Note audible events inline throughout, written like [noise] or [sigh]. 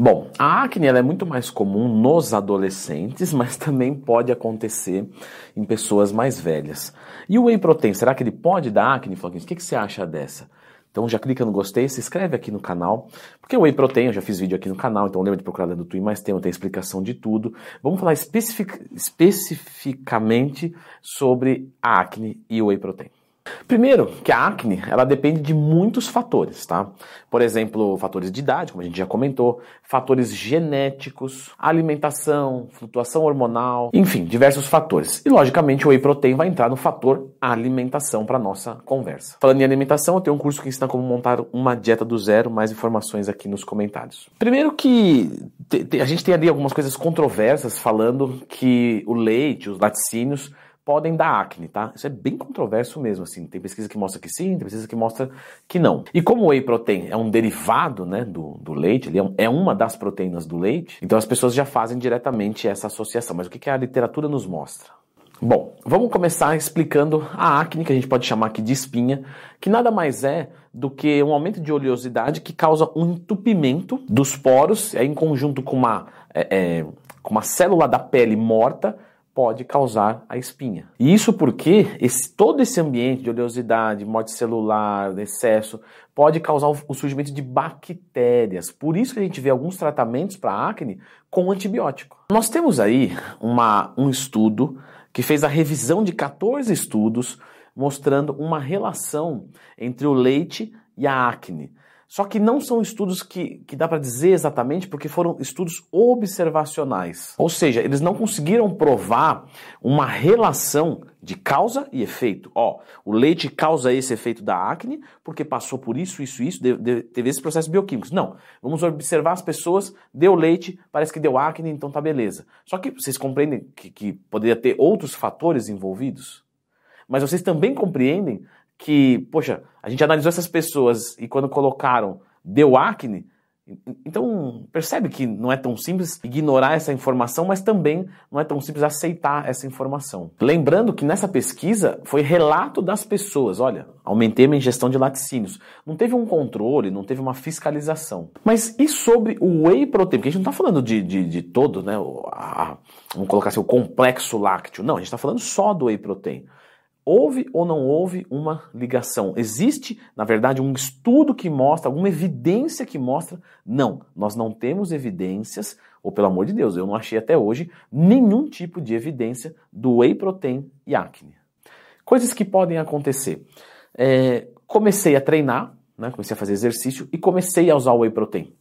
Bom, a acne ela é muito mais comum nos adolescentes, [laughs] mas também pode acontecer em pessoas mais velhas. E o whey protein, será que ele pode dar acne, Floquinhos? O que, que você acha dessa? Então já clica no gostei, se inscreve aqui no canal, porque o Whey Protein, eu já fiz vídeo aqui no canal, então lembra de procurar dentro do Twin mais tempo, tem explicação de tudo. Vamos falar especific, especificamente sobre a acne e o Whey Protein. Primeiro, que a acne, ela depende de muitos fatores, tá? Por exemplo, fatores de idade, como a gente já comentou, fatores genéticos, alimentação, flutuação hormonal, enfim, diversos fatores. E logicamente o whey protein vai entrar no fator alimentação para nossa conversa. Falando em alimentação, eu tenho um curso que ensina como montar uma dieta do zero, mais informações aqui nos comentários. Primeiro que a gente tem ali algumas coisas controversas falando que o leite, os laticínios podem dar acne, tá? Isso é bem controverso mesmo, assim. Tem pesquisa que mostra que sim, tem pesquisa que mostra que não. E como o whey protein é um derivado, né, do, do leite, ele é, é uma das proteínas do leite, então as pessoas já fazem diretamente essa associação. Mas o que, que a literatura nos mostra? Bom, vamos começar explicando a acne, que a gente pode chamar aqui de espinha, que nada mais é do que um aumento de oleosidade que causa um entupimento dos poros, em conjunto com uma, é, é, com uma célula da pele morta, pode causar a espinha. E isso porque esse, todo esse ambiente de oleosidade, morte celular, excesso, pode causar o, o surgimento de bactérias. Por isso que a gente vê alguns tratamentos para acne com antibiótico. Nós temos aí uma, um estudo que fez a revisão de 14 estudos mostrando uma relação entre o leite e a acne. Só que não são estudos que, que dá para dizer exatamente porque foram estudos observacionais. Ou seja, eles não conseguiram provar uma relação de causa e efeito. Ó, o leite causa esse efeito da acne porque passou por isso, isso, isso, teve esses processos bioquímicos. Não, vamos observar as pessoas, deu leite, parece que deu acne, então tá beleza. Só que vocês compreendem que, que poderia ter outros fatores envolvidos? Mas vocês também compreendem que, poxa, a gente analisou essas pessoas e quando colocaram deu acne, então percebe que não é tão simples ignorar essa informação, mas também não é tão simples aceitar essa informação. Lembrando que nessa pesquisa foi relato das pessoas, olha, aumentei minha ingestão de laticínios. Não teve um controle, não teve uma fiscalização. Mas e sobre o whey protein? Porque a gente não está falando de, de, de, todo, né? A, vamos colocar assim, o complexo lácteo. Não, a gente está falando só do whey protein. Houve ou não houve uma ligação? Existe, na verdade, um estudo que mostra, alguma evidência que mostra? Não, nós não temos evidências, ou pelo amor de Deus, eu não achei até hoje nenhum tipo de evidência do whey protein e acne. Coisas que podem acontecer. É, comecei a treinar, né, comecei a fazer exercício e comecei a usar o whey protein.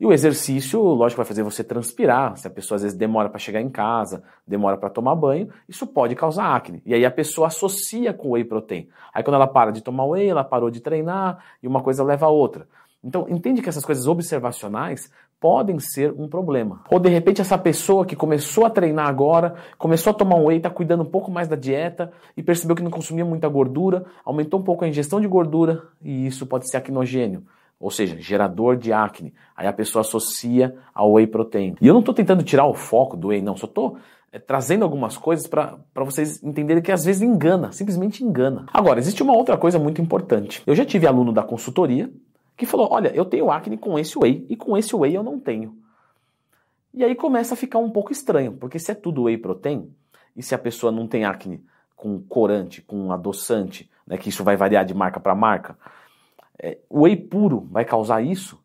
E o exercício, lógico, vai fazer você transpirar. Se a pessoa às vezes demora para chegar em casa, demora para tomar banho, isso pode causar acne. E aí a pessoa associa com whey protein. Aí quando ela para de tomar whey, ela parou de treinar e uma coisa leva a outra. Então entende que essas coisas observacionais podem ser um problema. Ou de repente essa pessoa que começou a treinar agora, começou a tomar um whey, está cuidando um pouco mais da dieta e percebeu que não consumia muita gordura, aumentou um pouco a ingestão de gordura e isso pode ser acnogênio ou seja, gerador de acne. Aí a pessoa associa ao whey protein. E eu não estou tentando tirar o foco do whey, não, só estou é, trazendo algumas coisas para vocês entenderem que às vezes engana, simplesmente engana. Agora, existe uma outra coisa muito importante. Eu já tive aluno da consultoria que falou: olha, eu tenho acne com esse whey e com esse whey eu não tenho. E aí começa a ficar um pouco estranho, porque se é tudo whey protein, e se a pessoa não tem acne com corante, com adoçante, né, que isso vai variar de marca para marca, é, o whey puro vai causar isso?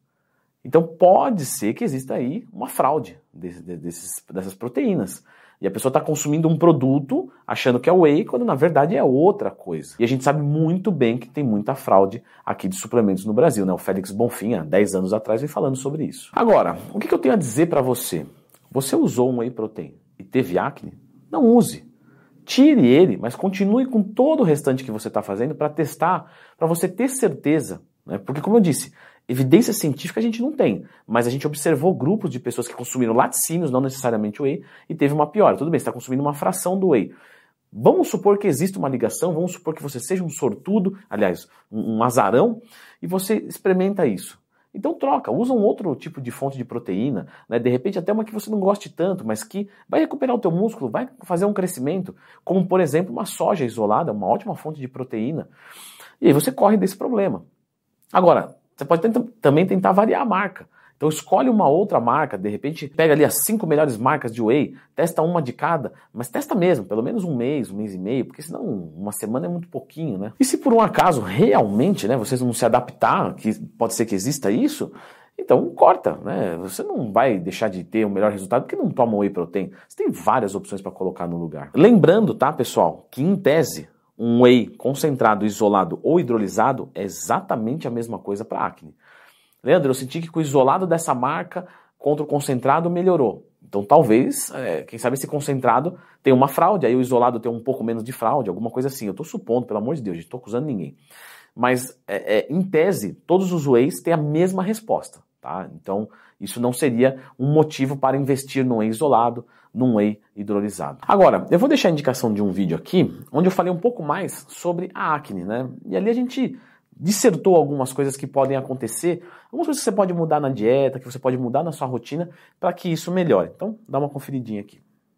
Então pode ser que exista aí uma fraude desse, desses, dessas proteínas. E a pessoa está consumindo um produto achando que é whey, quando na verdade é outra coisa. E a gente sabe muito bem que tem muita fraude aqui de suplementos no Brasil. Né? O Félix Bonfim, há 10 anos atrás, vem falando sobre isso. Agora, o que, que eu tenho a dizer para você? Você usou um whey protein e teve acne? Não use. Tire ele, mas continue com todo o restante que você está fazendo para testar, para você ter certeza. Né? Porque, como eu disse, evidência científica a gente não tem, mas a gente observou grupos de pessoas que consumiram laticínios, não necessariamente whey, e teve uma piora. Tudo bem, você está consumindo uma fração do whey. Vamos supor que existe uma ligação, vamos supor que você seja um sortudo, aliás, um azarão, e você experimenta isso. Então troca, usa um outro tipo de fonte de proteína, né? de repente até uma que você não goste tanto, mas que vai recuperar o teu músculo, vai fazer um crescimento, como por exemplo uma soja isolada, uma ótima fonte de proteína. E aí você corre desse problema. Agora, você pode também tentar variar a marca. Então escolhe uma outra marca, de repente pega ali as cinco melhores marcas de whey, testa uma de cada, mas testa mesmo, pelo menos um mês, um mês e meio, porque senão uma semana é muito pouquinho, né? E se por um acaso realmente, né, vocês não se adaptar, que pode ser que exista isso, então corta, né? Você não vai deixar de ter o um melhor resultado porque não toma whey protein. Você tem várias opções para colocar no lugar. Lembrando, tá, pessoal, que em tese um whey concentrado, isolado ou hidrolisado é exatamente a mesma coisa para acne. Leandro, eu senti que o isolado dessa marca contra o concentrado melhorou. Então talvez, é, quem sabe esse concentrado tem uma fraude, aí o isolado tem um pouco menos de fraude, alguma coisa assim. Eu estou supondo, pelo amor de Deus, não estou acusando ninguém. Mas, é, é, em tese, todos os whey's têm a mesma resposta. Tá? Então, isso não seria um motivo para investir no whey isolado, num whey hidrolisado. Agora, eu vou deixar a indicação de um vídeo aqui, onde eu falei um pouco mais sobre a acne, né? E ali a gente dissertou algumas coisas que podem acontecer, algumas coisas que você pode mudar na dieta, que você pode mudar na sua rotina para que isso melhore. Então, dá uma conferidinha aqui.